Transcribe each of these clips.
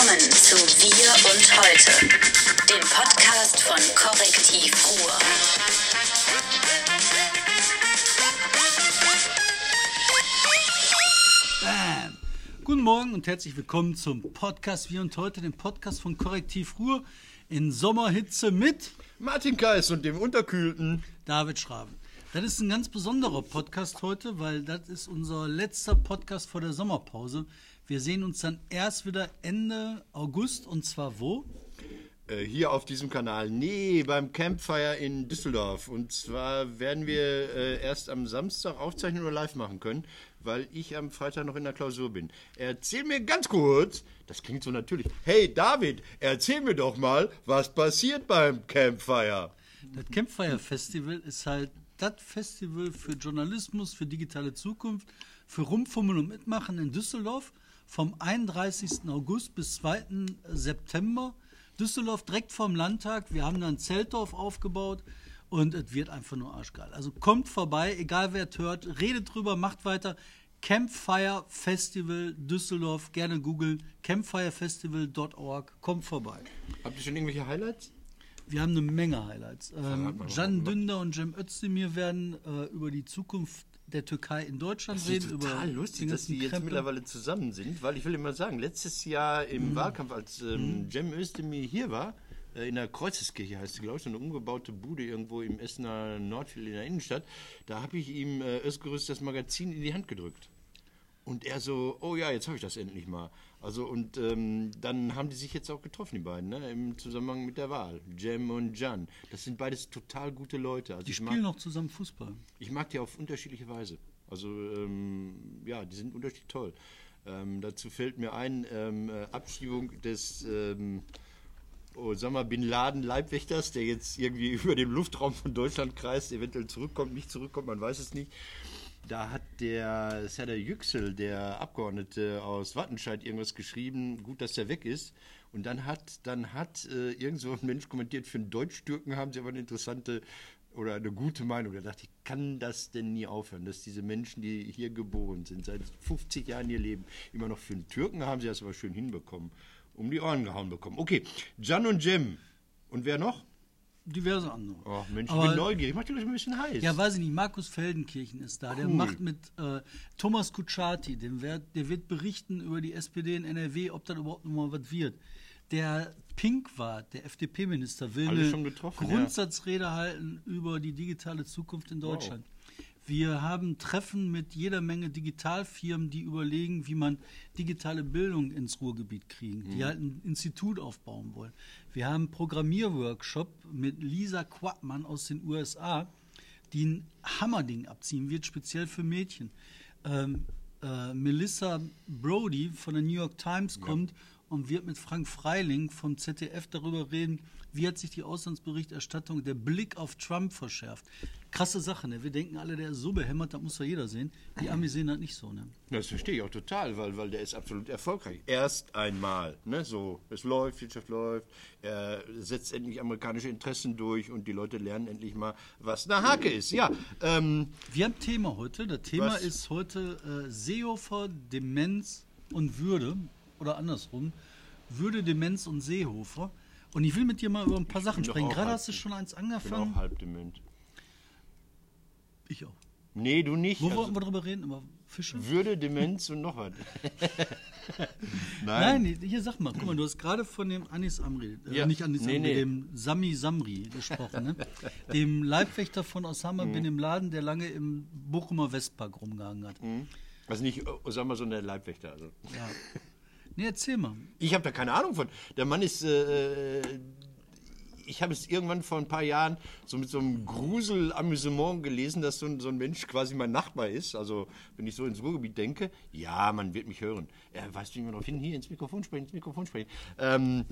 Willkommen zu Wir und Heute, dem Podcast von Korrektiv Ruhr. Bam. Guten Morgen und herzlich willkommen zum Podcast Wir und heute, dem Podcast von Korrektiv Ruhr in Sommerhitze mit Martin Kais und dem Unterkühlten. David Schraven. Das ist ein ganz besonderer Podcast heute, weil das ist unser letzter Podcast vor der Sommerpause. Wir sehen uns dann erst wieder Ende August und zwar wo? Äh, hier auf diesem Kanal. Nee, beim Campfire in Düsseldorf. Und zwar werden wir äh, erst am Samstag aufzeichnen oder live machen können, weil ich am Freitag noch in der Klausur bin. Erzähl mir ganz kurz, das klingt so natürlich. Hey David, erzähl mir doch mal, was passiert beim Campfire. Das Campfire Festival ist halt das Festival für Journalismus, für digitale Zukunft, für Rumfummeln und Mitmachen in Düsseldorf vom 31. August bis 2. September. Düsseldorf direkt vorm Landtag. Wir haben da ein Zeltdorf aufgebaut und es wird einfach nur arschgeil. Also kommt vorbei, egal wer es hört, redet drüber, macht weiter. Campfire Festival Düsseldorf, gerne googeln. campfirefestival.org, kommt vorbei. Habt ihr schon irgendwelche Highlights? Wir haben eine Menge Highlights. Ähm, was- Dündar und Cem Özdemir werden äh, über die Zukunft der Türkei in Deutschland Das reden. ist total über lustig, dass die jetzt Krempel. mittlerweile zusammen sind, weil ich will immer sagen, letztes Jahr im Wahlkampf, als ähm, Cem Özdemir hier war, äh, in der Kreuzeskirche heißt sie, glaube ich, so eine umgebaute Bude irgendwo im Essener Nordviertel in der Innenstadt, da habe ich ihm äh, Özgürüz das Magazin in die Hand gedrückt. Und er so, oh ja, jetzt habe ich das endlich mal. Also und ähm, dann haben die sich jetzt auch getroffen, die beiden, ne, im Zusammenhang mit der Wahl. Cem und Can. Das sind beides total gute Leute. Also Die ich mag- spielen noch zusammen Fußball. ich mag die auf unterschiedliche Weise. Also ähm, ja, die sind unterschiedlich toll. Ähm, dazu fällt mir ein, ähm, äh, Abschiebung des ähm, Osama Bin Laden Leibwächters, der jetzt irgendwie über den Luftraum von Deutschland kreist, eventuell zurückkommt, nicht zurückkommt, man weiß es nicht. Da hat der Serdar Yüksel, der Abgeordnete aus Wattenscheid, irgendwas geschrieben, gut, dass der weg ist. Und dann hat, dann hat äh, irgend so ein Mensch kommentiert, für einen Deutsch-Türken haben sie aber eine interessante oder eine gute Meinung. Da dachte ich, kann das denn nie aufhören, dass diese Menschen, die hier geboren sind, seit 50 Jahren ihr Leben, immer noch für einen Türken haben sie das aber schön hinbekommen, um die Ohren gehauen bekommen. Okay, Jan und Jem. Und wer noch? Diverse andere. Oh Mensch, ich Aber- bin neugierig. Mach dir doch ein bisschen heiß. Ja, weiß ich nicht. Markus Feldenkirchen ist da. Der Cool. macht mit äh, Thomas Kutschaty, dem wird, der wird berichten über die SPD in NRW, ob das überhaupt noch mal was wird. Der Pinkwart, der FDP-Minister, will eine getroffen, ja. Grundsatzrede halten über die digitale Zukunft in Deutschland. Wir haben Treffen mit jeder Menge Digitalfirmen, die überlegen, wie man digitale Bildung ins Ruhrgebiet kriegen, Mhm. die halt ein Institut aufbauen wollen. Wir haben einen Programmierworkshop mit Lisa Quackmann aus den USA, die ein Hammerding abziehen wird, speziell für Mädchen. Ähm, äh, Melissa Brody von der New York Times kommt und wird mit Frank Freiling vom ZDF darüber reden, wie hat sich die Auslandsberichterstattung, der Blick auf Trump verschärft. Krasse Sache, ne? Wir denken alle, der ist so behämmert, das muss ja jeder sehen. Die Amis sehen das nicht so, ne? Das verstehe ich auch total, weil, weil der ist absolut erfolgreich. Erst einmal, ne, so, es läuft, Wirtschaft läuft, er setzt endlich amerikanische Interessen durch und die Leute lernen endlich mal, was eine Hake ist. Ja, ähm, Wir haben Thema heute. Das Thema Was? ist heute äh, Seehofer, Demenz und Würde. Oder andersrum. Würde, Demenz und Seehofer. Und ich will mit dir mal über ein paar Sachen bin doch sprechen. Gerade hast du schon eins ich bin auch angefangen. halb dement. Ich auch. Nee, du nicht. Wo Also, wollten wir drüber reden? Über Fische? Würde, Demenz und noch was. Nein, hier sag mal, guck mal, du hast gerade von dem Anis Amri, äh, Ja, nicht Anis nee, Amri, nee. dem Sami Samri gesprochen, ne? dem Leibwächter von Osama Mhm. bin im Laden, der lange im Bochumer Westpark rumgehangen hat. Also nicht Osama, sondern der Leibwächter. Also. Ja. Nee, erzähl mal. Ich habe da keine Ahnung von. Der Mann ist. Äh, ich habe es irgendwann vor ein paar Jahren so mit so einem Grusel-Amüsement gelesen, dass so ein, so ein Mensch quasi mein Nachbar ist. Also, wenn ich so ins Ruhrgebiet denke, ja, man wird mich hören. Er weiß, wie man darauf hin, hier ins Mikrofon sprechen, ins Mikrofon sprechen. Ähm,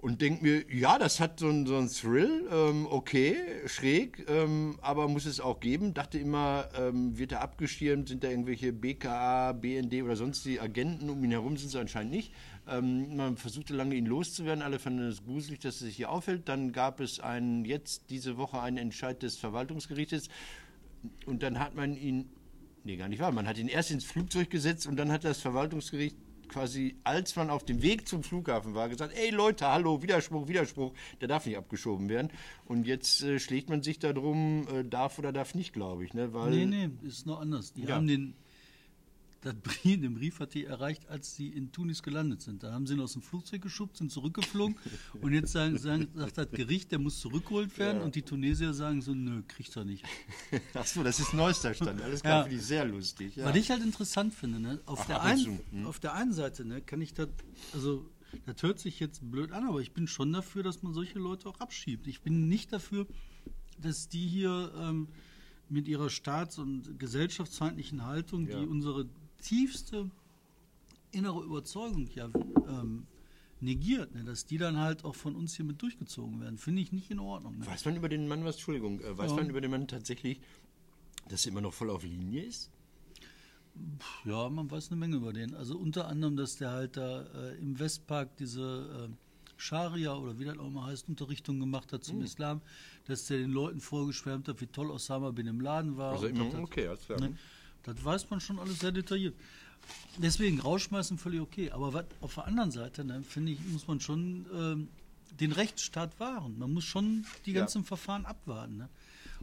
und denke mir, ja, das hat so einen so einen Thrill, ähm, okay, schräg, ähm, aber muss es auch geben. Dachte immer, ähm, wird er abgeschirmt, sind da irgendwelche BKA, BND oder sonst die Agenten um ihn herum, sind sie anscheinend nicht. Ähm, man versuchte lange ihn loszuwerden, alle fanden es gruselig, dass er sich hier aufhält. Dann gab es einen, jetzt diese Woche einen Entscheid des Verwaltungsgerichtes und dann hat man ihn, nee, gar nicht wahr, man hat ihn erst ins Flugzeug gesetzt und dann hat das Verwaltungsgericht quasi, als man auf dem Weg zum Flughafen war, gesagt, ey Leute, hallo, Widerspruch, Widerspruch, der darf nicht abgeschoben werden. Und jetzt äh, schlägt man sich darum, äh, darf oder darf nicht, glaube ich. Ne? Weil, Nee, nee, ist noch anders. Die Ja. haben den, das Brief, den Brief hat die erreicht, als sie in Tunis gelandet sind. Da haben sie ihn aus dem Flugzeug geschubst, sind zurückgeflogen und jetzt sagen, sagen, sagt das Gericht, der muss zurückgeholt werden und die Tunesier sagen so, nö, kriegt er nicht. Achso, das ist neuester Stand. Alles klar, Ja. finde ich sehr lustig. Ja. Was ich halt interessant finde, ne? auf, Ach, der zu, hm. auf der einen Seite ne, kann ich das, also das hört sich jetzt blöd an, aber ich bin schon dafür, dass man solche Leute auch abschiebt. Ich bin nicht dafür, dass die hier ähm, mit ihrer staats- und gesellschaftsfeindlichen Haltung, Ja. die unsere tiefste innere Überzeugung ja ähm, negiert, ne, dass die dann halt auch von uns hier mit durchgezogen werden, finde ich nicht in Ordnung. Ne? Weiß man über den Mann was, Entschuldigung, äh, weiß Ja. man über den Mann tatsächlich, dass er immer noch voll auf Linie ist? Ja, man weiß eine Menge über den. Also unter anderem, dass der halt da äh, im Westpark diese äh, Scharia oder wie das auch mal heißt, Unterrichtung gemacht hat zum Islam, dass der den Leuten vorgeschwärmt hat, wie toll Osama bin im Laden war. Also immer, okay, alles klar. Ne? Das weiß man schon alles sehr detailliert. Deswegen rausschmeißen völlig okay. Aber was, auf der anderen Seite, ne, finde ich, muss man schon ähm, den Rechtsstaat wahren. Man muss schon die Ja. ganzen Verfahren abwarten. Ne?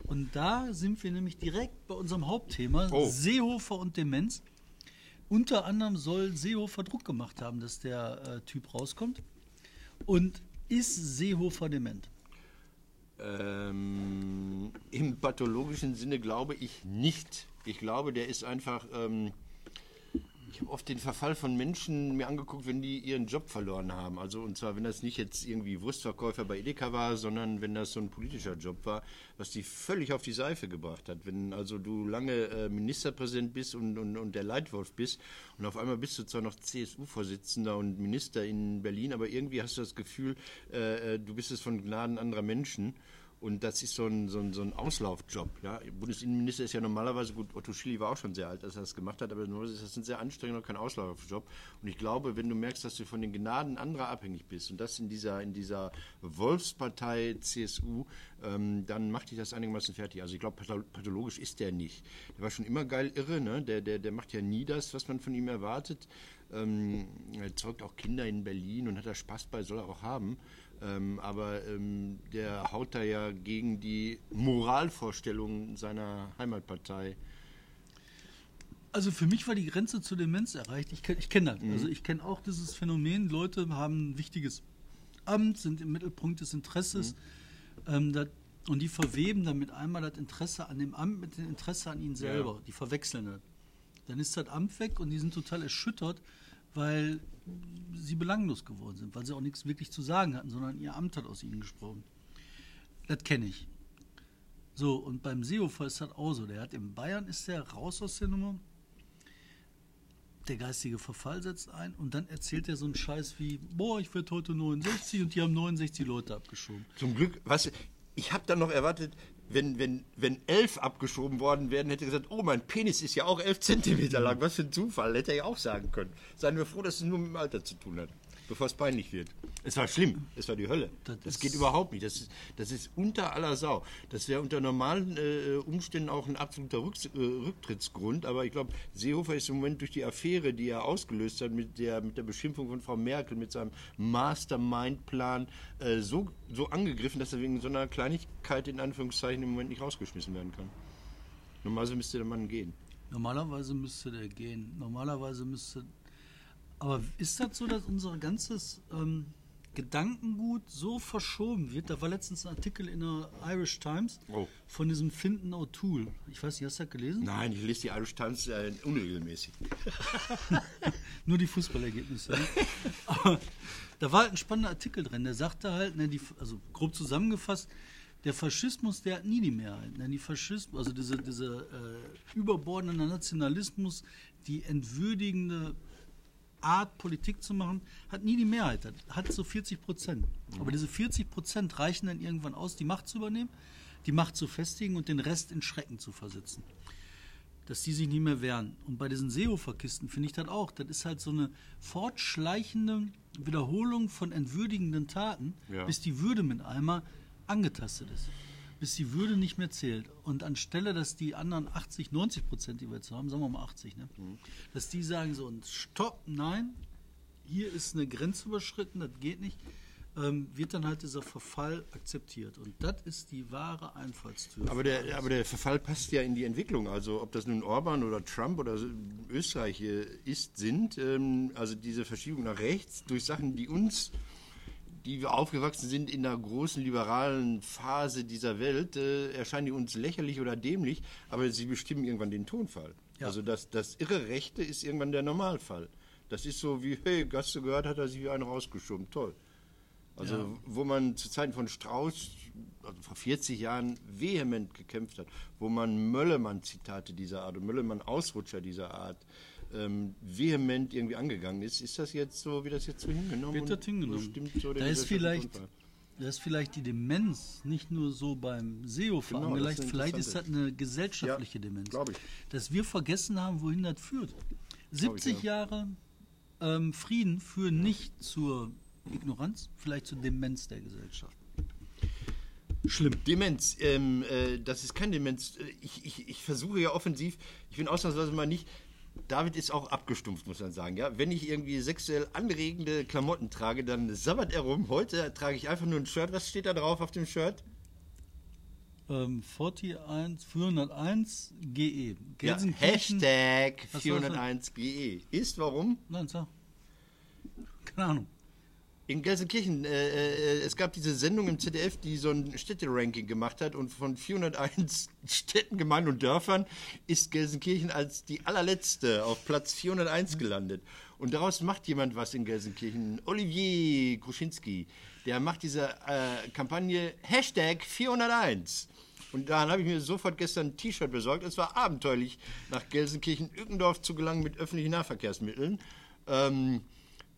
Und da sind wir nämlich direkt bei unserem Hauptthema, Oh. Seehofer und Demenz. Unter anderem soll Seehofer Druck gemacht haben, dass der äh, Typ rauskommt. Und ist Seehofer dement? Ähm, Im pathologischen Sinne glaube ich nicht. Ich glaube, der ist einfach. Ähm, ich habe oft den Verfall von Menschen mir angeguckt, wenn die ihren Job verloren haben. Also und zwar, wenn das nicht jetzt irgendwie Wurstverkäufer bei Edeka war, sondern wenn das so ein politischer Job war, was die völlig auf die Seife gebracht hat. Wenn also du lange äh, Ministerpräsident bist und, und, und der Leitwolf bist und auf einmal bist du zwar noch CSU-Vorsitzender und Minister in Berlin, aber irgendwie hast du das Gefühl, äh, äh, du bist es von Gnaden anderer Menschen. Und das ist so ein, so ein, so ein Auslaufjob. Ja? Bundesinnenminister ist ja normalerweise, gut, Otto Schilly war auch schon sehr alt, als er das gemacht hat, aber normalerweise ist das ein sehr anstrengender, kein Auslaufjob. Und ich glaube, wenn du merkst, dass du von den Gnaden anderer abhängig bist und das in dieser, in dieser Wolfspartei CSU, ähm, dann macht dich das einigermaßen fertig. Also ich glaube, patho- pathologisch ist der nicht. Der war schon immer geil irre, ne? der, der, der macht ja nie das, was man von ihm erwartet. Ähm, er zeugt auch Kinder in Berlin und hat da Spaß bei, soll er auch haben. Ähm, aber ähm, der haut da ja gegen die Moralvorstellungen seiner Heimatpartei. Also für mich war die Grenze zur Demenz erreicht. Ich kenne ich kenn das. Also ich kenne auch dieses Phänomen. Leute haben ein wichtiges Amt, sind im Mittelpunkt des Interesses. Ähm, dat, und die verweben damit einmal das Interesse an dem Amt mit dem Interesse an ihnen selber. Die verwechseln das. Dann ist das Amt weg und die sind total erschüttert, weil sie belanglos geworden sind, weil sie auch nichts wirklich zu sagen hatten, sondern ihr Amt hat aus ihnen gesprochen. Das kenne ich. So, und beim Seehofer ist das auch so. Der hat in Bayern ist der raus aus der Nummer. Der geistige Verfall setzt ein und dann erzählt er so einen Scheiß wie, boah, ich werde heute 69 und die haben 69 Leute abgeschoben. Zum Glück, was, ich habe dann noch erwartet, wenn, wenn, wenn elf abgeschoben worden wären, hätte er gesagt, oh, mein Penis ist ja auch elf Zentimeter lang. Was für ein Zufall, hätte er ja auch sagen können. Seien wir froh, dass es nur mit dem Alter zu tun hat, bevor es peinlich wird. Es war schlimm, es war die Hölle. Das Das, geht überhaupt nicht. Das ist, das ist unter aller Sau. Das wäre unter normalen äh, Umständen auch ein absoluter Rücks äh, Rücktrittsgrund. Aber ich glaube, Seehofer ist im Moment durch die Affäre, die er ausgelöst hat mit der, mit der Beschimpfung von Frau Merkel, mit seinem Mastermind-Plan, äh, so, so angegriffen, dass er wegen so einer Kleinigkeit in Anführungszeichen im Moment nicht rausgeschmissen werden kann. Normalerweise müsste der Mann gehen. Normalerweise müsste der gehen. Normalerweise müsste. Aber ist das so, dass unser ganzes ähm, Gedankengut so verschoben wird? Da war letztens ein Artikel in der Irish Times Oh. von diesem Finden O'Toole. Ich weiß nicht, hast du das gelesen? Nein, ich lese die Irish Times äh, unregelmäßig. Nur die Fußballergebnisse. Ne? Aber da war halt ein spannender Artikel drin. Der sagte halt, ne, die, also grob zusammengefasst, der Faschismus, der hat nie die Mehrheit. Ne? Die Faschismus, also diese, diese äh, überbordende Nationalismus, die entwürdigende Art, Politik zu machen, hat nie die Mehrheit. Hat, so 40 Prozent. Aber diese 40 Prozent reichen dann irgendwann aus, die Macht zu übernehmen, die Macht zu festigen und den Rest in Schrecken zu versetzen dass die sich nicht mehr wehren. Und bei diesen Seehofer-Kisten finde ich das auch. Das ist halt so eine fortschleichende Wiederholung von entwürdigenden Taten, Ja. bis die Würde mit einmal angetastet ist. Bis die Würde nicht mehr zählt. Und anstelle, dass die anderen 80, 90 Prozent, die wir jetzt haben, sagen wir mal 80, ne? dass die sagen so, und stopp, nein, hier ist eine Grenze überschritten, das geht nicht, ähm, wird dann halt dieser Verfall akzeptiert. Und das ist die wahre Einfallstür. Aber der, aber der Verfall passt ja in die Entwicklung. Also ob das nun Orban oder Trump oder Österreich ist, sind, ähm, also diese Verschiebung nach rechts durch Sachen, die uns, die wir aufgewachsen sind in der großen liberalen Phase dieser Welt, äh, erscheinen die uns lächerlich oder dämlich, aber sie bestimmen irgendwann den Tonfall. Ja. Also das, das irre Rechte ist irgendwann der Normalfall. Das ist so wie, hey, hast du gehört, hat er sich wie einen rausgeschoben. Toll. Also Ja. wo man zu Zeiten von Strauß also vor 40 Jahren vehement gekämpft hat, wo man Möllemann-Zitate dieser Art und Möllemann-Ausrutscher dieser Art ähm, vehement irgendwie angegangen ist, ist das jetzt so, wie das jetzt so hingenommen? wird und das hingenommen. so da, ist vielleicht, da ist vielleicht die Demenz nicht nur so beim Seehofer Genau, das ist vielleicht ist das eine gesellschaftliche Ja, Demenz. ich. Dass wir vergessen haben, wohin das führt. ich, 70 ja. Jahre ähm, Frieden führen nicht zur Ignoranz, vielleicht zur Demenz der Gesellschaft. Schlimm. Demenz, ähm, äh, das ist kein Demenz. Äh, Ich, ich, ich versuche ja offensiv, ich bin ausnahmsweise mal nicht. David ist auch abgestumpft, muss man sagen. Ja? Wenn ich irgendwie sexuell anregende Klamotten trage, dann sabbert er rum. Heute trage ich einfach nur ein Shirt. Was steht da drauf auf dem Shirt? Ähm, 41, 401 GE. Ja. Hashtag Was soll das 401GE. E. Ist warum? Nein, sag. Keine Ahnung. In Gelsenkirchen, äh, äh, es gab diese Sendung im ZDF, die so ein Städteranking gemacht hat und von 401 Städten, Gemeinden und Dörfern ist Gelsenkirchen als die allerletzte auf Platz 401 gelandet. Und daraus macht jemand was in Gelsenkirchen. Olivier Kruschinski, der macht diese äh, Kampagne Hashtag 401. Und dann habe ich mir sofort gestern ein T-Shirt besorgt. Es war abenteuerlich, nach Gelsenkirchen-Ückendorf zu gelangen mit öffentlichen Nahverkehrsmitteln. Ähm,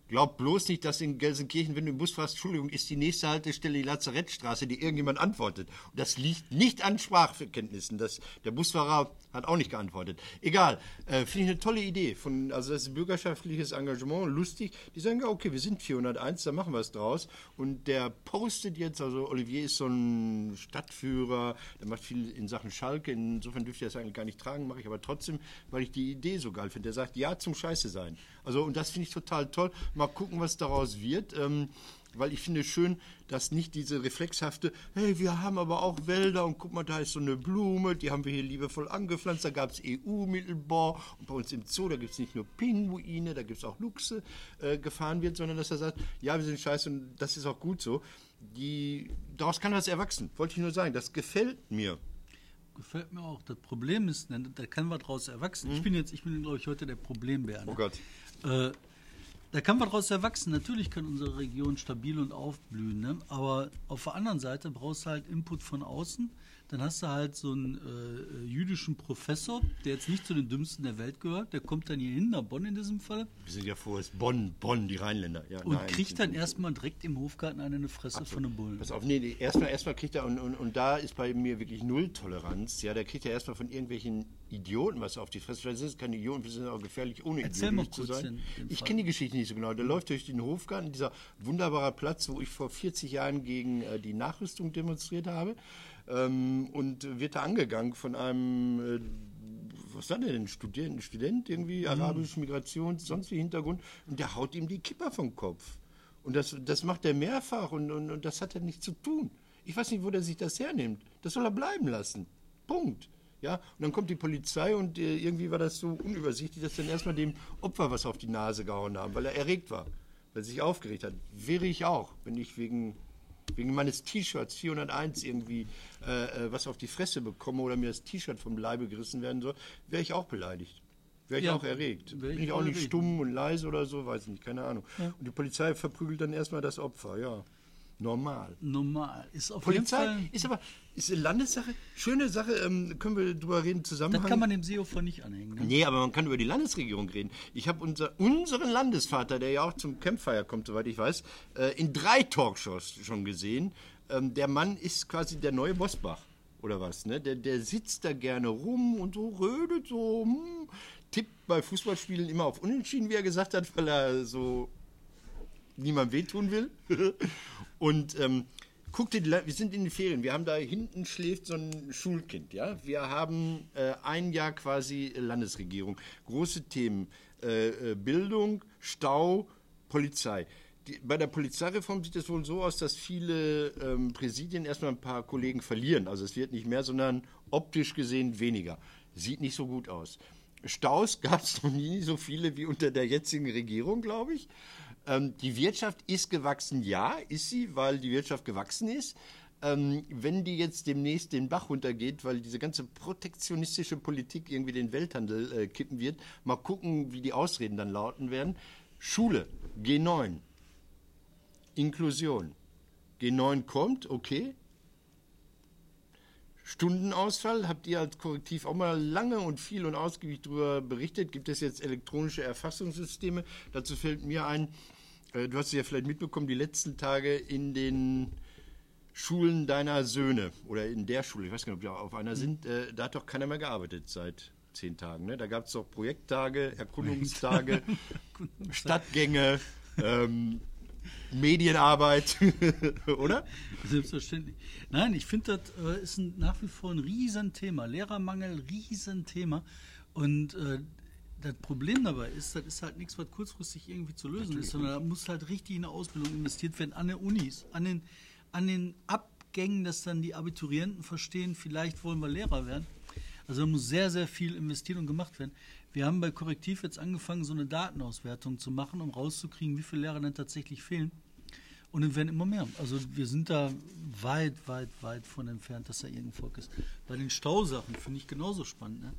Glaub bloß nicht, dass in Gelsenkirchen, wenn du im Bus fragst, Entschuldigung, ist die nächste Haltestelle die Lazarettstraße, die irgendjemand antwortet. Und das liegt nicht an Sprachkenntnissen. Das, der Busfahrer hat auch nicht geantwortet. Egal, äh, finde ich eine tolle Idee. Von, also das ist bürgerschaftliches Engagement, lustig. Die sagen, ja, okay, wir sind 401, da machen wir es draus. Und der postet jetzt, also Olivier ist so ein Stadtführer, der macht viel in Sachen Schalke. Insofern dürfte er das eigentlich gar nicht tragen, mache ich aber trotzdem, weil ich die Idee so geil finde. Der sagt, ja zum Scheiße sein. Also, und das finde ich total toll. Mal gucken, was daraus wird. Ähm, weil ich finde schön, dass nicht diese reflexhafte, hey, wir haben aber auch Wälder und guck mal, da ist so eine Blume, die haben wir hier liebevoll angepflanzt, da gab es EU-Mittelbau und bei uns im Zoo, da gibt es nicht nur Pinguine, da gibt es auch Luchse, äh, gefahren wird, sondern dass er sagt, ja, wir sind scheiße und das ist auch gut so. Die, daraus kann was erwachsen, wollte ich nur sagen, das gefällt mir. Gefällt mir auch. Das Problem ist, ne, da kann was draus erwachsen. Ich bin jetzt, ich bin, glaube ich, heute der Problembär. Ne? Mhm. Oh Gott. Äh, da kann was draus erwachsen. Natürlich kann unsere Region stabil und aufblühen, ne? aber auf der anderen Seite brauchst du halt Input von außen. Dann hast du halt so einen äh, jüdischen Professor, der jetzt nicht zu den dümmsten der Welt gehört. Der kommt dann hier hin, nach Bonn in diesem Fall, Wir sind ja vor, es ist Bonn, Bonn, die Rheinländer. Ja, und nein, kriegt dann erstmal direkt im Hofgarten eine in die Fresse von den Bullen. Pass auf, nee, nee, erstmal, erstmal kriegt er, und, und, und da ist bei mir wirklich Null-Toleranz. Ja, der kriegt ja erstmal von irgendwelchen Idioten was auf die Fresse. Vielleicht sind es keine Idioten, wir sind auch gefährlich, ohne Erzähl mal zu kurz sein. ich kenne die Geschichte nicht so genau. Der läuft durch den Hofgarten, dieser wunderbare Platz, wo ich vor 40 Jahren gegen äh, die Nachrüstung demonstriert habe. Ähm, und wird da angegangen von einem, äh, was war der denn, Student, Student irgendwie, arabische Migration, sonst wie Hintergrund. Und der haut ihm die Kipper vom Kopf. Und das, das macht er mehrfach und, und, und das hat er nichts zu tun. Ich weiß nicht, wo der sich das hernimmt. Das soll er bleiben lassen. Punkt. Ja, und dann kommt die Polizei und äh, irgendwie war das so unübersichtlich, dass dann erstmal dem Opfer was auf die Nase gehauen haben, weil er erregt war, weil er sich aufgeregt hat. Wäre ich auch, wenn ich wegen, wegen meines T-Shirts 401 irgendwie äh, äh, was auf die Fresse bekomme oder mir das T-Shirt vom Leibe gerissen werden soll, wäre ich auch beleidigt. Wäre ich Ja, auch erregt. Bin ich auch nicht erregt. stumm und leise oder so, weiß nicht, keine Ahnung. Und die Polizei verprügelt dann erstmal das Opfer, ja. Normal. Normal. Ist auf Polizei jeden Fall. ist aber ist eine Landessache, schöne Sache, ähm, können wir drüber reden, Zusammenhang. Das kann man dem Seehofer nicht anhängen. Ne? Nee, aber man kann über die Landesregierung reden. Ich habe unser, unseren Landesvater, der ja auch zum Campfire kommt, soweit ich weiß, äh, in drei Talkshows schon gesehen. Ähm, der Mann ist quasi der neue Bosbach, oder was? Ne? Der, der sitzt da gerne rum und so redet so, hm, tippt bei Fußballspielen immer auf Unentschieden, wie er gesagt hat, weil er so niemand wehtun will. Und ähm, guck dir wir sind in den Ferien, wir haben da hinten schläft so ein Schulkind, ja. Wir haben äh, ein Jahr quasi Landesregierung. Große Themen, äh, äh, Bildung, Stau, Polizei. Die, bei der Polizeireform sieht es wohl so aus, dass viele ähm, Präsidien erstmal ein paar Kollegen verlieren. Also es wird nicht mehr, sondern optisch gesehen weniger. Sieht nicht so gut aus. Staus gab es noch nie so viele wie unter der jetzigen Regierung, glaube ich. Ähm, die Wirtschaft ist gewachsen, ja, ist sie, weil die Wirtschaft gewachsen ist. Ähm, wenn die jetzt demnächst den Bach runtergeht, weil diese ganze protektionistische Politik irgendwie den Welthandel äh, kippen wird, mal gucken, wie die Ausreden dann lauten werden. Schule, G9, Inklusion. G9 kommt, okay. Stundenausfall, habt ihr als Korrektiv auch mal lange und viel und ausgiebig darüber berichtet. Gibt es jetzt elektronische Erfassungssysteme? Dazu fällt mir ein, äh, du hast es ja vielleicht mitbekommen, die letzten Tage in den Schulen deiner Söhne oder in der Schule, ich weiß gar nicht, ob wir auf einer sind, äh, da hat doch keiner mehr gearbeitet seit zehn Tagen. Ne? Da gab es doch Projekttage, Erkundungstage, Stadtgänge, ähm, Medienarbeit, oder? Selbstverständlich. Nein, ich finde, das äh, ist ein, nach wie vor ein Riesenthema. Lehrermangel, Riesenthema. Und äh, das Problem dabei ist, das ist halt nichts, was kurzfristig irgendwie zu lösen Natürlich ist, sondern da muss halt richtig in eine Ausbildung investiert werden, an den Unis, an den, an den Abgängen, dass dann die Abiturienten verstehen, vielleicht wollen wir Lehrer werden. Also da muss sehr, sehr viel investiert und gemacht werden. Wir haben bei Korrektiv jetzt angefangen, so eine Datenauswertung zu machen, um rauszukriegen, wie viele Lehrer denn tatsächlich fehlen. Und es werden immer mehr. Also wir sind da weit, weit, weit von entfernt, dass da irgendein Volk ist. Bei den Stausachen finde ich genauso spannend. Ne?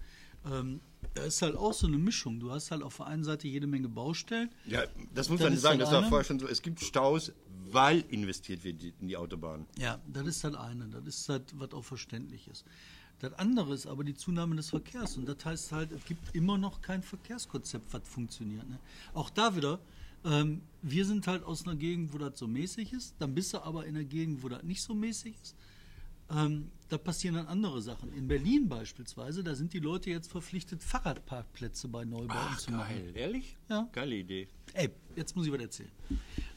Ähm, da ist halt auch so eine Mischung. Du hast halt auf der einen Seite jede Menge Baustellen. Ja, das muss man sagen. Das war vorher schon so. Es gibt Staus, weil investiert wird in die Autobahn. Ja, das ist halt eine. Das ist halt, was auch verständlich ist. Das andere ist aber die Zunahme des Verkehrs. Und das heißt halt, es gibt immer noch kein Verkehrskonzept, was funktioniert. Ne? Auch da wieder, ähm, wir sind halt aus einer Gegend, wo das so mäßig ist. Dann bist du aber in einer Gegend, wo das nicht so mäßig ist. Ähm, da passieren dann andere Sachen. In Berlin beispielsweise, da sind die Leute jetzt verpflichtet, Fahrradparkplätze bei Neubauten Ach, zu machen. Geil, ehrlich? Ja. Geile Idee. Ey, jetzt muss ich was erzählen.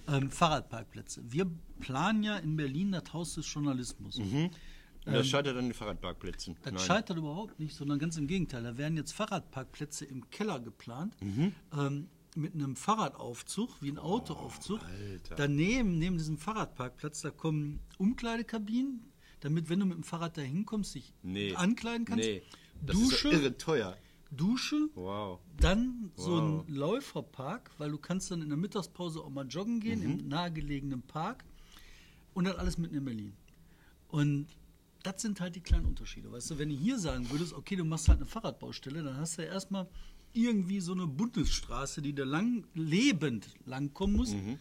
Ähm, Fahrradparkplätze. Wir planen ja in Berlin das Haus des Journalismus. Mhm. Und das ähm, scheitert an den Fahrradparkplätzen. Das Nein. scheitert überhaupt nicht, sondern ganz im Gegenteil. Da werden jetzt Fahrradparkplätze im Keller geplant. Mhm. Ähm, mit einem Fahrradaufzug, wie ein Autoaufzug. Oh, Daneben, neben diesem Fahrradparkplatz, da kommen Umkleidekabinen, damit, wenn du mit dem Fahrrad da hinkommst, dich nee. ankleiden kannst. Nee. Das Dusche. Ist irre teuer. Dusche, wow. dann wow. so ein Läuferpark, weil du kannst dann in der Mittagspause auch mal joggen gehen mhm. im nahegelegenen Park und dann alles mitten in Berlin. Und das sind halt die kleinen Unterschiede. Weißt du, wenn du hier sagen würdest, okay, du machst halt eine Fahrradbaustelle, dann hast du ja erstmal irgendwie so eine Bundesstraße, die da lang, lebend langkommen muss. Mhm.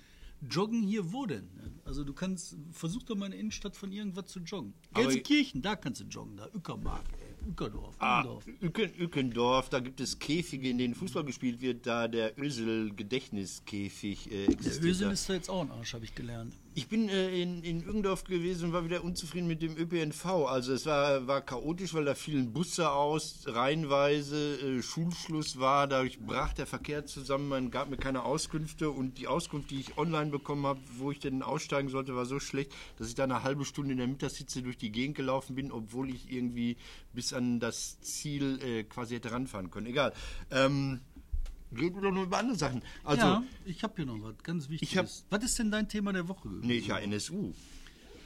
Joggen hier wo denn? Also du kannst, versuch doch mal in der Innenstadt von irgendwas zu joggen. Gelsenkirchen, da kannst du joggen, da Uckermark. Ückerdorf. Ah, Ücken, Ückendorf, da gibt es Käfige, in denen Fußball gespielt wird, da der Ösel-Gedächtniskäfig äh, existiert. Der Ösel ist da jetzt auch ein Arsch, habe ich gelernt. Ich bin äh, in, in Ückendorf gewesen und war wieder unzufrieden mit dem ÖPNV. Also es war, war chaotisch, weil da fielen Busse aus, reihenweise, äh, Schulschluss war, dadurch brach der Verkehr zusammen, man gab mir keine Auskünfte und die Auskunft, die ich online bekommen habe, wo ich denn aussteigen sollte, war so schlecht, dass ich da eine halbe Stunde in der Mittagssitze durch die Gegend gelaufen bin, obwohl ich irgendwie bis an das Ziel äh, quasi hätte ranfahren können. Egal. Ähm, Reden wir nur über andere Sachen. Also, ja, ich habe hier noch was ganz Wichtiges. Hab, was ist denn dein Thema der Woche? Nee, ja, NSU.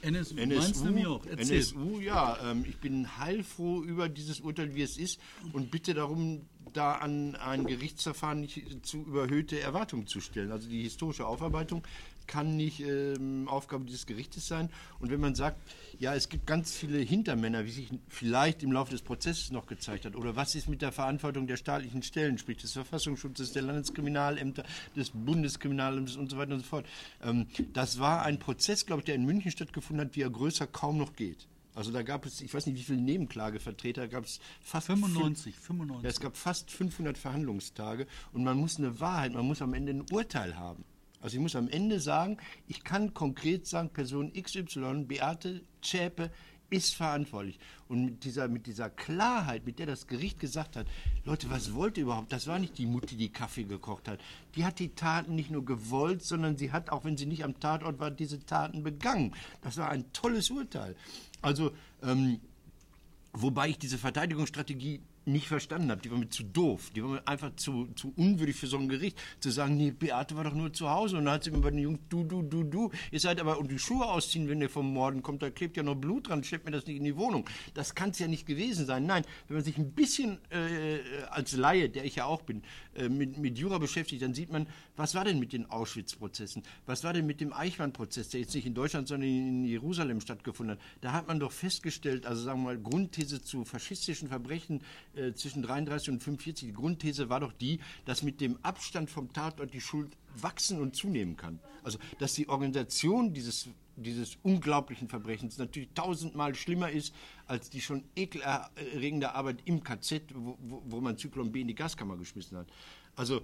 NSU, NSU meinst du mir auch? Erzähl. NSU, ja. Ähm, ich bin heilfroh über dieses Urteil, wie es ist und bitte darum, da an ein Gerichtsverfahren nicht zu überhöhte Erwartungen zu stellen. Also die historische Aufarbeitung kann nicht ähm, Aufgabe dieses Gerichtes sein. Und wenn man sagt, ja, es gibt ganz viele Hintermänner, wie sich vielleicht im Laufe des Prozesses noch gezeigt hat, oder was ist mit der Verantwortung der staatlichen Stellen, sprich des Verfassungsschutzes, der Landeskriminalämter, des Bundeskriminalamtes und so weiter und so fort. Ähm, das war ein Prozess, glaube ich, der in München stattgefunden hat, wie er größer kaum noch geht. Also da gab es, ich weiß nicht, wie viele Nebenklagevertreter, gab es fast 95, 95. Ja, es gab fast 500 Verhandlungstage und man muss eine Wahrheit, man muss am Ende ein Urteil haben. Also ich muss am Ende sagen, ich kann konkret sagen, Person XY, Beate Zschäpe, ist verantwortlich. Und mit dieser, mit dieser Klarheit, mit der das Gericht gesagt hat, Leute, was wollt ihr überhaupt? Das war nicht die Mutti, die Kaffee gekocht hat. Die hat die Taten nicht nur gewollt, sondern sie hat, auch wenn sie nicht am Tatort war, diese Taten begangen. Das war ein tolles Urteil. Also, ähm, wobei ich diese Verteidigungsstrategie nicht verstanden habe. Die war mir zu doof. Die war mir einfach zu, zu unwürdig für so ein Gericht. Zu sagen, nee, Beate war doch nur zu Hause. Und dann hat sie mir bei den Jungs, du, du, du, du. Ihr seid aber, und die Schuhe ausziehen, wenn ihr vom Morden kommt, da klebt ja noch Blut dran, stellt mir das nicht in die Wohnung. Das kann es ja nicht gewesen sein. Nein, wenn man sich ein bisschen äh, als Laie, der ich ja auch bin, äh, mit, mit Jura beschäftigt, dann sieht man, was war denn mit den Auschwitz-Prozessen? Was war denn mit dem Eichmann-Prozess, der jetzt nicht in Deutschland, sondern in Jerusalem stattgefunden hat? Da hat man doch festgestellt, also sagen wir mal, Grundthese zu faschistischen Verbrechen äh, zwischen 33 und 45, die Grundthese war doch die, dass mit dem Abstand vom Tatort die Schuld wachsen und zunehmen kann. Also, dass die Organisation dieses, dieses unglaublichen Verbrechens natürlich tausendmal schlimmer ist als die schon ekelerregende Arbeit im KZ, wo, wo, wo man Zyklon B in die Gaskammer geschmissen hat. Also,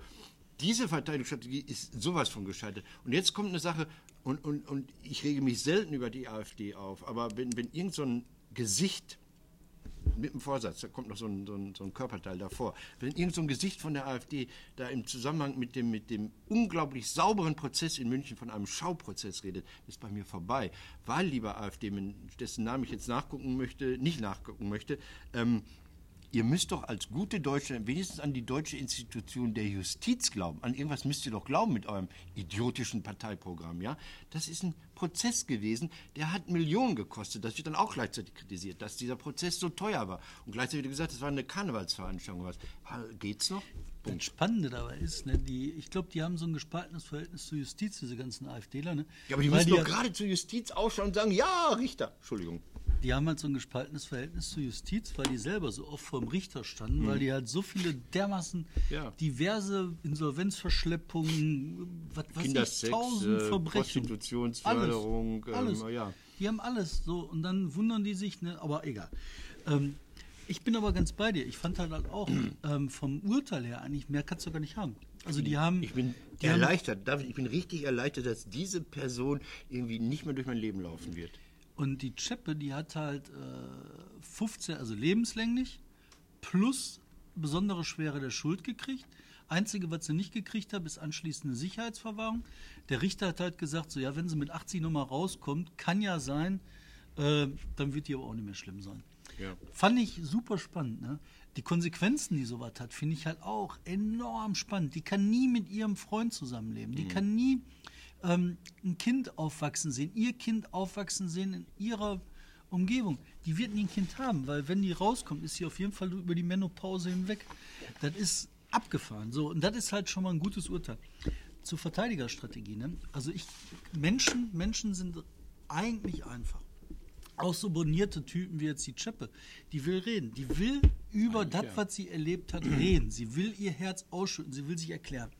diese Verteidigungsstrategie ist sowas von gescheitert. Und jetzt kommt eine Sache, und, und, und ich rege mich selten über die AfD auf, aber wenn, wenn irgend so ein Gesicht mit dem Vorsatz, da kommt noch so ein, so ein, so ein Körperteil davor. Wenn irgend so ein Gesicht von der AfD da im Zusammenhang mit dem, mit dem unglaublich sauberen Prozess in München von einem Schauprozess redet, ist bei mir vorbei. Weil, lieber AfD, dessen Namen ich jetzt nachgucken möchte, nicht nachgucken möchte, ähm, ihr müsst doch als gute Deutsche wenigstens an die deutsche Institution der Justiz glauben. An irgendwas müsst ihr doch glauben mit eurem idiotischen Parteiprogramm, ja? Das ist ein Prozess gewesen, der hat Millionen gekostet. Das wird dann auch gleichzeitig kritisiert, dass dieser Prozess so teuer war. Und gleichzeitig wird gesagt, es war eine Karnevalsveranstaltung. Was. Geht's noch? Das Spannende dabei ist, ne, die, ich glaube, die haben so ein gespaltenes Verhältnis zur Justiz, diese ganzen AfDler. Ne? Ja, aber die Weil müssen die doch gerade zur Justiz ausschauen und sagen, ja, Richter. Entschuldigung. Die haben halt so ein gespaltenes Verhältnis zur Justiz, weil die selber so oft vor dem Richter standen, Mhm. weil die halt so viele dermaßen Ja. diverse Insolvenzverschleppungen, was weiß ich, Kindersex, tausend äh, Verbrechen. Prostitutionsförderung, ähm, alles, alles. ja. Die haben alles so und dann wundern die sich, ne? aber egal. Ähm, ich bin aber ganz bei dir. Ich fand halt, halt auch ähm, vom Urteil her eigentlich mehr kannst du gar nicht haben. Also die haben, Ich bin haben, erleichtert, David, ich bin richtig erleichtert, dass diese Person irgendwie nicht mehr durch mein Leben laufen wird. Und die Cheppe, die hat halt äh, 15, also lebenslänglich, plus besondere Schwere der Schuld gekriegt. Einzige, was sie nicht gekriegt hat, ist anschließende Sicherheitsverwahrung. Der Richter hat halt gesagt, so ja, wenn sie mit 80 nochmal rauskommt, kann ja sein, äh, dann wird die aber auch nicht mehr schlimm sein. Ja. Fand ich super spannend. Ne? Die Konsequenzen, die sowas hat, finde ich halt auch enorm spannend. Die kann nie mit ihrem Freund zusammenleben. Die kann nie ähm, ein Kind aufwachsen sehen, ihr Kind aufwachsen sehen in ihrer Umgebung. Die wird nie ein Kind haben, weil wenn die rauskommt, ist sie auf jeden Fall über die Menopause hinweg. Das ist abgefahren. So, und das ist halt schon mal ein gutes Urteil. Zur Verteidigerstrategie. Ne? Also ich, Menschen, Menschen sind eigentlich einfach. Auch so bonierte Typen wie jetzt die Cheppe, die will reden. Die will über das, was sie erlebt hat, reden. Sie will ihr Herz ausschütten, sie will sich erklären.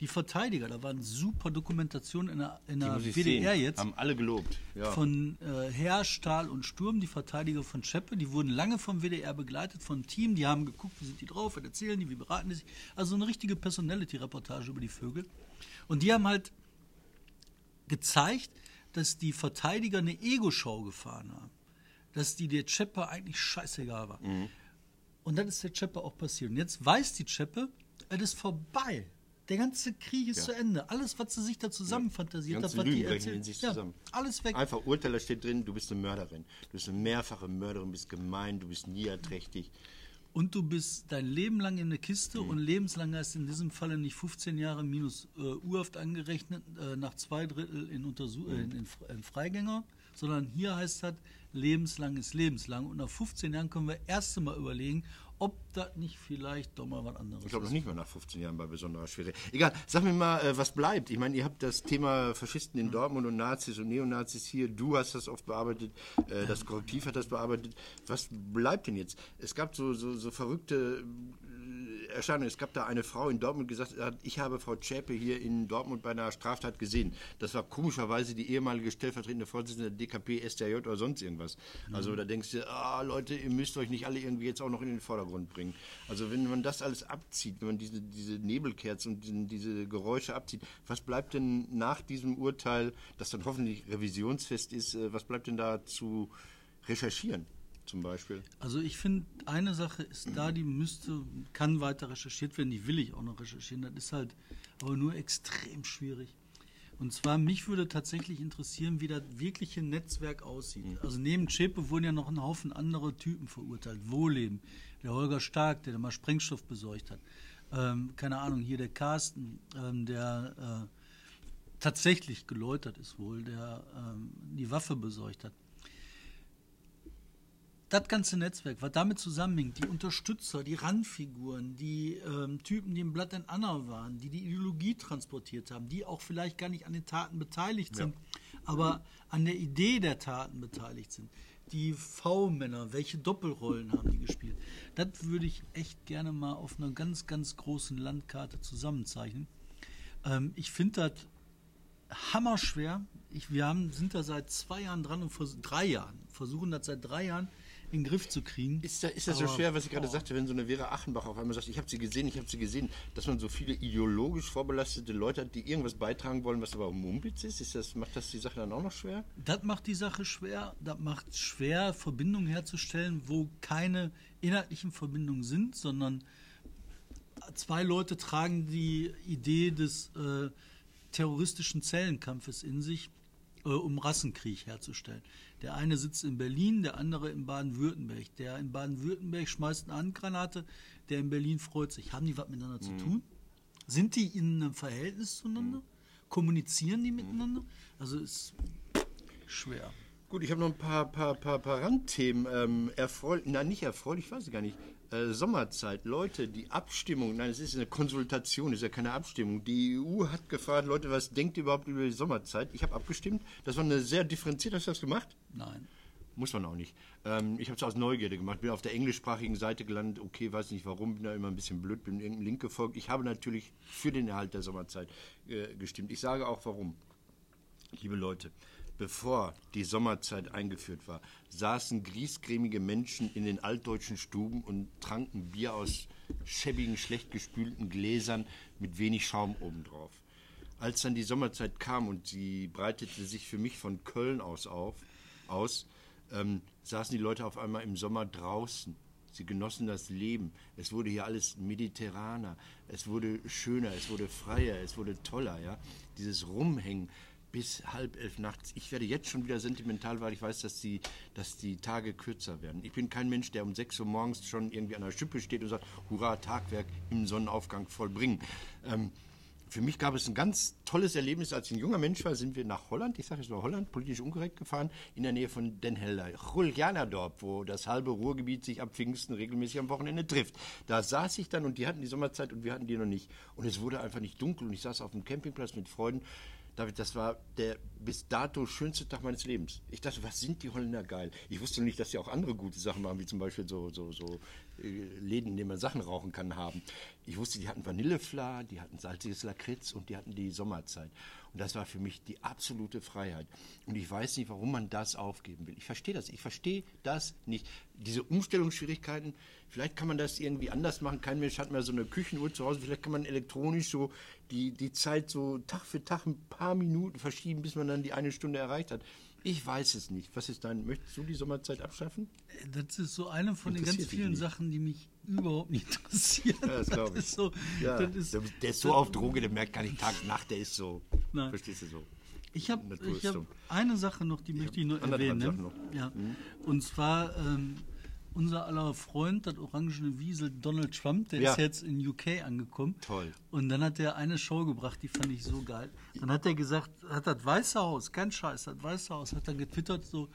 Die Verteidiger, da waren super Dokumentationen in der, in der WDR sehen. jetzt Haben alle gelobt. Ja. von äh, Herr, Stahl und Sturm, die Verteidiger von Scheppe, die wurden lange vom WDR begleitet, von Team, die haben geguckt, wie sind die drauf, was erzählen die, wie beraten die sich. Also eine richtige Personality-Reportage über die Vögel. Und die haben halt gezeigt, dass die Verteidiger eine Ego-Show gefahren haben. Dass die der Cheppe eigentlich scheißegal war. Und dann ist der Cheppe auch passiert. Und jetzt weiß die Cheppe, es ist vorbei. Der ganze Krieg ist Ja. zu Ende. Alles, was sie sich da zusammen fantasiert Ganze hat, was die Lügen brechen erzählt, in sich ja, zusammen. alles weg. Einfach Urteil, da steht drin, du bist eine Mörderin. Du bist eine mehrfache Mörderin, bist gemein, du bist niederträchtig. Und du bist dein Leben lang in der Kiste Mhm. und lebenslang heißt in diesem Falle nicht 15 Jahre minus äh, Urhaft angerechnet, äh, nach zwei Drittel in, Untersu äh, in, in, Fre- in Freigänger, sondern hier heißt das, lebenslang ist lebenslang. Und nach 15 Jahren können wir erst einmal überlegen, ob das nicht vielleicht doch mal was anderes Ich glaube ist. noch nicht mal nach 15 Jahren bei besonderer Schwere. Egal, sag mir mal, äh, was bleibt? Ich meine, ihr habt das Thema Faschisten in Dortmund und Nazis und Neonazis hier. Du hast das oft bearbeitet, äh, das Korrektiv hat das bearbeitet. Was bleibt denn jetzt? Es gab so, so, so verrückte Erscheinungen. Es gab da eine Frau in Dortmund, die gesagt hat, ich habe Frau Zschäpe hier in Dortmund bei einer Straftat gesehen. Das war komischerweise die ehemalige stellvertretende Vorsitzende der DKP, STJ oder sonst irgendwas. Also da denkst du, ah, Leute, ihr müsst euch nicht alle irgendwie jetzt auch noch in den Vordergrund bringen. Also wenn man das alles abzieht, wenn man diese, diese Nebelkerzen und diesen, diese Geräusche abzieht, was bleibt denn nach diesem Urteil, das dann hoffentlich revisionsfest ist, äh, was bleibt denn da zu recherchieren zum Beispiel? Also ich finde, eine Sache ist da, die müsste, kann weiter recherchiert werden, die will ich auch noch recherchieren. Das ist halt aber nur extrem schwierig. Und zwar, mich würde tatsächlich interessieren, wie das wirkliche Netzwerk aussieht. Also neben Zschäpe wurden ja noch ein Haufen andere Typen verurteilt. Wohleben, der Holger Stark, der mal Sprengstoff besorgt hat. Ähm, keine Ahnung, hier der Carsten, ähm, der äh, tatsächlich geläutert ist wohl, der ähm, die Waffe besorgt hat das ganze Netzwerk, was damit zusammenhängt, die Unterstützer, die Randfiguren, die ähm, Typen, die im Blatt and Anna waren, die die Ideologie transportiert haben, die auch vielleicht gar nicht an den Taten beteiligt sind, aber an der Idee der Taten beteiligt sind. Die V-Männer, welche Doppelrollen haben die gespielt? Das würde ich echt gerne mal auf einer ganz, ganz großen Landkarte zusammenzeichnen. Ähm, ich finde das hammerschwer. Ich, wir haben, sind da seit zwei Jahren dran und vers drei Jahren, versuchen das seit drei Jahren in den Griff zu kriegen. Ist, da, ist das so Aber, schwer, was ich gerade boah. sagte, wenn so eine Vera Achenbach auf einmal sagt, ich habe sie gesehen, ich habe sie gesehen, dass man so viele ideologisch vorbelastete Leute hat, die irgendwas beitragen wollen, was aber Mumpitz ist? ist das, macht das die Sache dann auch noch schwer? Das macht die Sache schwer. Das macht es schwer, Verbindungen herzustellen, wo keine inhaltlichen Verbindungen sind, sondern zwei Leute tragen die Idee des äh, terroristischen Zellenkampfes in sich, äh, um Rassenkrieg herzustellen. Der eine sitzt in Berlin, der andere in Baden-Württemberg. Der in Baden-Württemberg schmeißt eine Handgranate, der in Berlin freut sich. Haben die was miteinander zu tun? Sind die in einem Verhältnis zueinander? Kommunizieren die miteinander? Also ist schwer. Gut, ich habe noch ein paar, paar, paar, paar Randthemen. Ähm, erfreulich, nein, nicht erfreulich, ich weiß es gar nicht. Äh, Sommerzeit, Leute, die Abstimmung, nein, es ist eine Konsultation, es ist ja keine Abstimmung. Die EU hat gefragt, Leute, was denkt ihr überhaupt über die Sommerzeit? Ich habe abgestimmt. Das war eine sehr differenziert. Hast du das gemacht? Nein. Muss man auch nicht. Ähm, ich habe es aus Neugierde gemacht, bin auf der englischsprachigen Seite gelandet. Okay, weiß nicht warum, bin da immer ein bisschen blöd, bin irgendeinem Link gefolgt. Ich habe natürlich für den Erhalt der Sommerzeit äh, gestimmt. Ich sage auch warum. Liebe Leute, bevor die Sommerzeit eingeführt war, saßen griesgrämige Menschen in den altdeutschen Stuben und tranken Bier aus schäbigen, schlecht gespülten Gläsern mit wenig Schaum obendrauf. Als dann die Sommerzeit kam und sie breitete sich für mich von Köln aus auf, aus, ähm, saßen die Leute auf einmal im Sommer draußen. Sie genossen das Leben. Es wurde hier alles mediterraner. Es wurde schöner, es wurde freier, es wurde toller. Ja? Dieses Rumhängen bis halb elf nachts. Ich werde jetzt schon wieder sentimental, weil ich weiß, dass die, dass die Tage kürzer werden. Ich bin kein Mensch, der um 6 Uhr morgens schon irgendwie an der Schippe steht und sagt, hurra, Tagwerk im Sonnenaufgang vollbringen. Ähm, für mich gab es ein ganz tolles Erlebnis, als ich ein junger Mensch war, sind wir nach Holland, ich sage jetzt mal Holland, politisch unkorrekt gefahren, in der Nähe von Den Helder, Julianadorp, wo das halbe Ruhrgebiet sich ab Pfingsten regelmäßig am Wochenende trifft. Da saß ich dann und die hatten die Sommerzeit und wir hatten die noch nicht. Und es wurde einfach nicht dunkel und ich saß auf dem Campingplatz mit Freunden. David, das war der bis dato schönste Tag meines Lebens. Ich dachte, was sind die Holländer geil? Ich wusste nicht, dass sie auch andere gute Sachen machen, wie zum Beispiel so, so, so äh, Läden, in denen man Sachen rauchen kann, haben. Ich wusste, die hatten Vanillefla, die hatten salziges Lakritz und die hatten die Sommerzeit. Und das war für mich die absolute Freiheit. Und ich weiß nicht, warum man das aufgeben will. Ich verstehe das. Ich verstehe das nicht. Diese Umstellungsschwierigkeiten, vielleicht kann man das irgendwie anders machen. Kein Mensch hat mehr so eine Küchenuhr zu Hause. Vielleicht kann man elektronisch so die, die Zeit so Tag für Tag ein paar Minuten verschieben, bis man dann die eine Stunde erreicht hat. Ich weiß es nicht. Was ist dein, möchtest du die Sommerzeit abschaffen? Das ist so eine von den ganz vielen. Sachen, die mich überhaupt nicht interessieren. Ja, das glaub ich. ist so, Ja, das ist, der, der ist so auf Droge, der merkt gar nicht Tag, Nacht, der ist so. Nein. Verstehst du so? Ich habe hab eine Sache noch, die möchte ich noch erwähnen. Ne? Noch. Mhm. Ja. Und zwar ähm, unser aller Freund, das orangene Wiesel Donald Trump, der Ja. ist jetzt in UK angekommen. Toll. Und dann hat er eine Show gebracht, die fand ich so geil. Dann hat er gesagt, hat das Weiße Haus, kein Scheiß, das Weiße Haus, hat er getwittert, so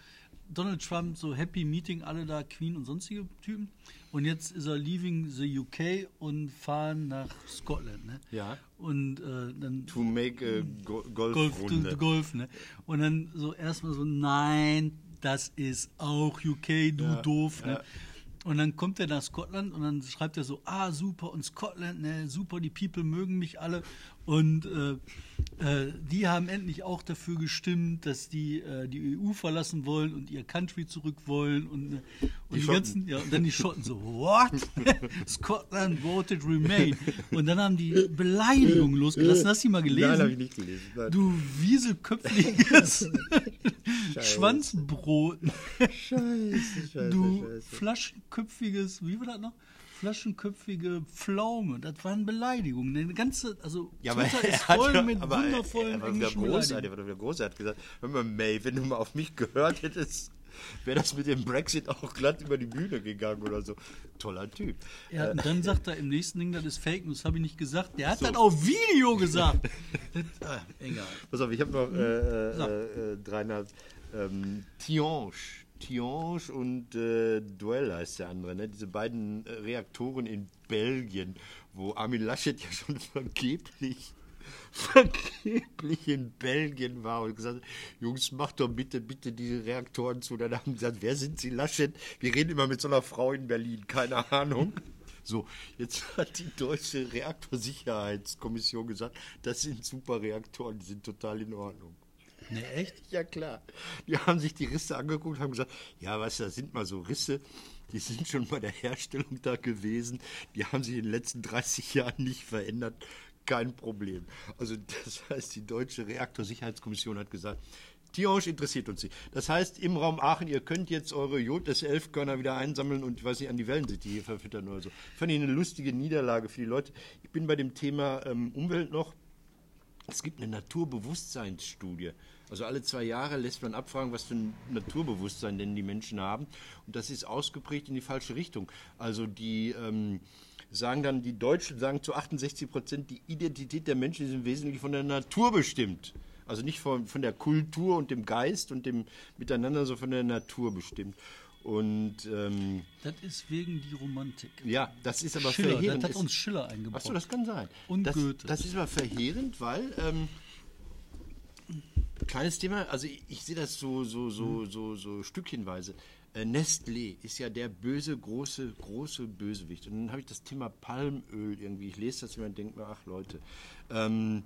Donald Trump, so Happy Meeting, alle da, Queen und sonstige Typen. Und jetzt ist er leaving the UK und fahren nach Scotland. Ne? Ja. Und äh, dann To make a go Golf, Golfrunde. du, Golf, ne? Und dann so erstmal so, nein, das ist auch UK, du Ja, doof, ne? ja. Und dann kommt er nach Scotland und dann schreibt er so, ah, super, und Scotland, ne, super, die People mögen mich alle. Und äh, äh, die haben endlich auch dafür gestimmt, dass die äh, die EU verlassen wollen und ihr Country zurück wollen. Und, äh, und die, Schotten. ganzen, ja, und dann die Schotten so, what? Scotland voted Remain. Und dann haben die Beleidigungen losgelassen. Hast du die mal gelesen? Nein, habe ich nicht gelesen. Nein. Du wieselköpfiges Schwanzbrot. Scheiße, scheiße, Du scheiße. flaschenköpfiges, wie war das noch? Flaschenköpfige Pflaume. Das waren Beleidigungen. Eine ganze, also Ja, aber Twitter ist er hat voll doch- mit aber er- wundervollen er wieder englischen Beleidigungen. er war großartig. Er hat gesagt, hör mal, May, wenn du mal auf mich gehört hättest, wäre das mit dem Brexit auch glatt über die Bühne gegangen oder so. Toller Typ. Ja, und dann sagt er im nächsten Ding, das ist Fake News, habe ich nicht gesagt. Der hat das auf Video gesagt. ah, egal. Pass auf, ich habe noch äh, Sag. äh, äh, dreieinhalb. Ähm, Tiange. Tiange und äh, Duell heißt der andere, ne? diese beiden äh, Reaktoren in Belgien, wo Armin Laschet ja schon vergeblich, vergeblich in Belgien war und gesagt hat, Jungs, macht doch bitte, bitte diese Reaktoren zu. Dann haben sie gesagt, wer sind Sie, Laschet? Wir reden immer mit so einer Frau in Berlin, keine Ahnung. So, jetzt hat die deutsche Reaktorsicherheitskommission gesagt, das sind super Reaktoren, die sind total in Ordnung. Ne, echt? Ja, klar. Die haben sich die Risse angeguckt und haben gesagt, ja, du, das sind mal so Risse, die sind schon bei der Herstellung da gewesen. Die haben sich in den letzten 30 Jahren nicht verändert. Kein Problem. Also das heißt, die deutsche Reaktorsicherheitskommission hat gesagt, Tiange interessiert uns nicht. Das heißt, im Raum Aachen, ihr könnt jetzt eure Jod-S11-Körner wieder einsammeln und, ich weiß an die Wellencity hier verfüttern oder so. Fand ich eine lustige Niederlage für die Leute. Ich bin bei dem Thema ähm, Umwelt noch. Es gibt eine Naturbewusstseinsstudie. Also alle zwei Jahre lässt man abfragen, was für ein Naturbewusstsein denn die Menschen haben. Und das ist ausgeprägt in die falsche Richtung. Also die ähm, sagen dann, die Deutschen sagen zu 68 Prozent, die Identität der Menschen ist im Wesentlichen von der Natur bestimmt. Also nicht von, von der Kultur und dem Geist und dem Miteinander, sondern von der Natur bestimmt. Und ähm, Das ist wegen die Romantik. ja, das ist aber Schiller, verheerend. das hat uns Schiller eingebaut. Achso, das kann sein. Und das, Goethe. Das ist aber verheerend, weil ähm, kleines Thema, also ich, ich sehe das so so so so so stückchenweise. Äh, Nestlé ist ja der böse große große Bösewicht. Und dann habe ich das Thema Palmöl irgendwie. Ich lese das immer und denke mir, ach Leute, ähm,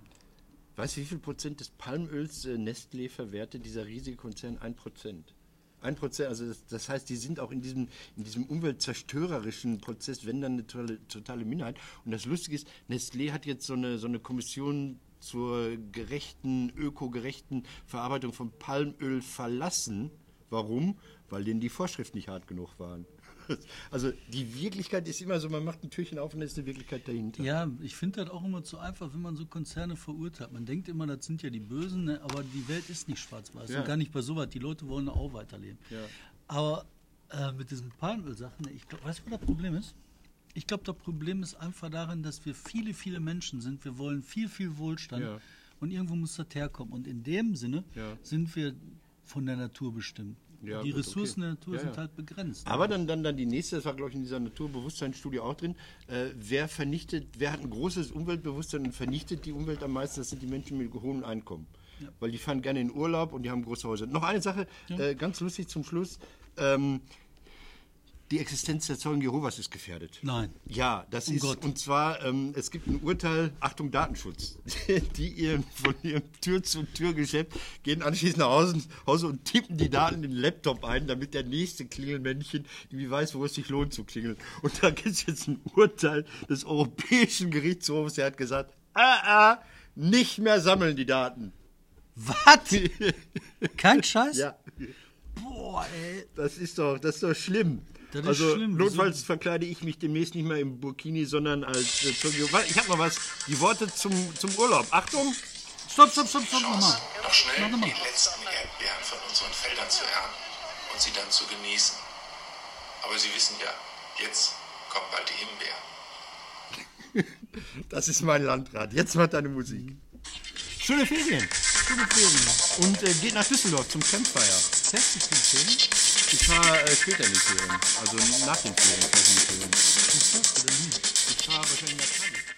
weißt du, wie viel Prozent des Palmöls äh, Nestlé verwertet? Dieser riesige Konzern ein Prozent. Ein Prozent, also das, das heißt, die sind auch in diesem, in diesem umweltzerstörerischen Prozess, wenn dann eine totale, totale Minderheit. Und das Lustige ist, Nestlé hat jetzt so eine, so eine Kommission zur gerechten, ökogerechten Verarbeitung von Palmöl verlassen. Warum? Weil denen die Vorschriften nicht hart genug waren. Also die Wirklichkeit ist immer so, man macht ein Türchen auf und da ist eine Wirklichkeit dahinter. Ja, ich finde das auch immer zu einfach, wenn man so Konzerne verurteilt. Man denkt immer, das sind ja die Bösen, ne? aber die Welt ist nicht schwarz-weiß. Ja. Und gar nicht bei sowas. Die Leute wollen auch weiterleben. Ja. Aber äh, mit diesen Palmöl-Sachen, ich glaube, weißt du, was das Problem ist? Ich glaube, das Problem ist einfach darin, dass wir viele, viele Menschen sind. Wir wollen viel, viel Wohlstand. Ja. Und irgendwo muss das herkommen. Und in dem Sinne Ja. sind wir von der Natur bestimmt. Ja, die gut, Ressourcen okay. der Natur Ja, sind ja. halt begrenzt. Aber dann, dann, dann die nächste, das war glaube ich in dieser Naturbewusstseinsstudie auch drin, äh, wer vernichtet, wer hat ein großes Umweltbewusstsein und vernichtet die Umwelt am meisten, das sind die Menschen mit hohem Einkommen. Weil die fahren gerne in Urlaub und die haben große Häuser. Noch eine Sache, äh, ganz lustig zum Schluss. Ähm, die Existenz der Zeugen Jehovas ist gefährdet. Nein. Ja, das Um ist, Gott. und zwar, ähm, es gibt ein Urteil, Achtung, Datenschutz, die ihren, von ihrem Tür-zu-Tür-Geschäft gehen anschließend nach Hause, Hause und tippen die Daten in den Laptop ein, damit der nächste Klingelmännchen irgendwie weiß, wo es sich lohnt zu klingeln. Und da gibt es jetzt ein Urteil des Europäischen Gerichtshofs, der hat gesagt, ah, ah, nicht mehr sammeln die Daten. Was? Kein Scheiß? Ja, Boah, ey. das ist doch, das ist doch schlimm. Das ist also schlimm. notfalls verkleide ich mich demnächst nicht mehr im Burkini, sondern als äh, Jehovas. Ich habe noch was. Die Worte zum, zum Urlaub. Achtung! Stopp, stopp, stopp, stopp, Chance, nochmal. noch schnell Mach nochmal. die letzten Erdbeeren von unseren Feldern zu ernten und sie dann zu genießen. Aber Sie wissen ja, jetzt kommt bald die Himbeer. Das ist mein Landrat. Jetzt macht deine Musik. Schöne Ferien. Schöne Ferien. Und äh, geht nach Düsseldorf zum Campfire. Die Ferien? Ich fahre äh, später in die Ferien. Also nach den Ferien. ich? Ich fahre wahrscheinlich nach Cannes.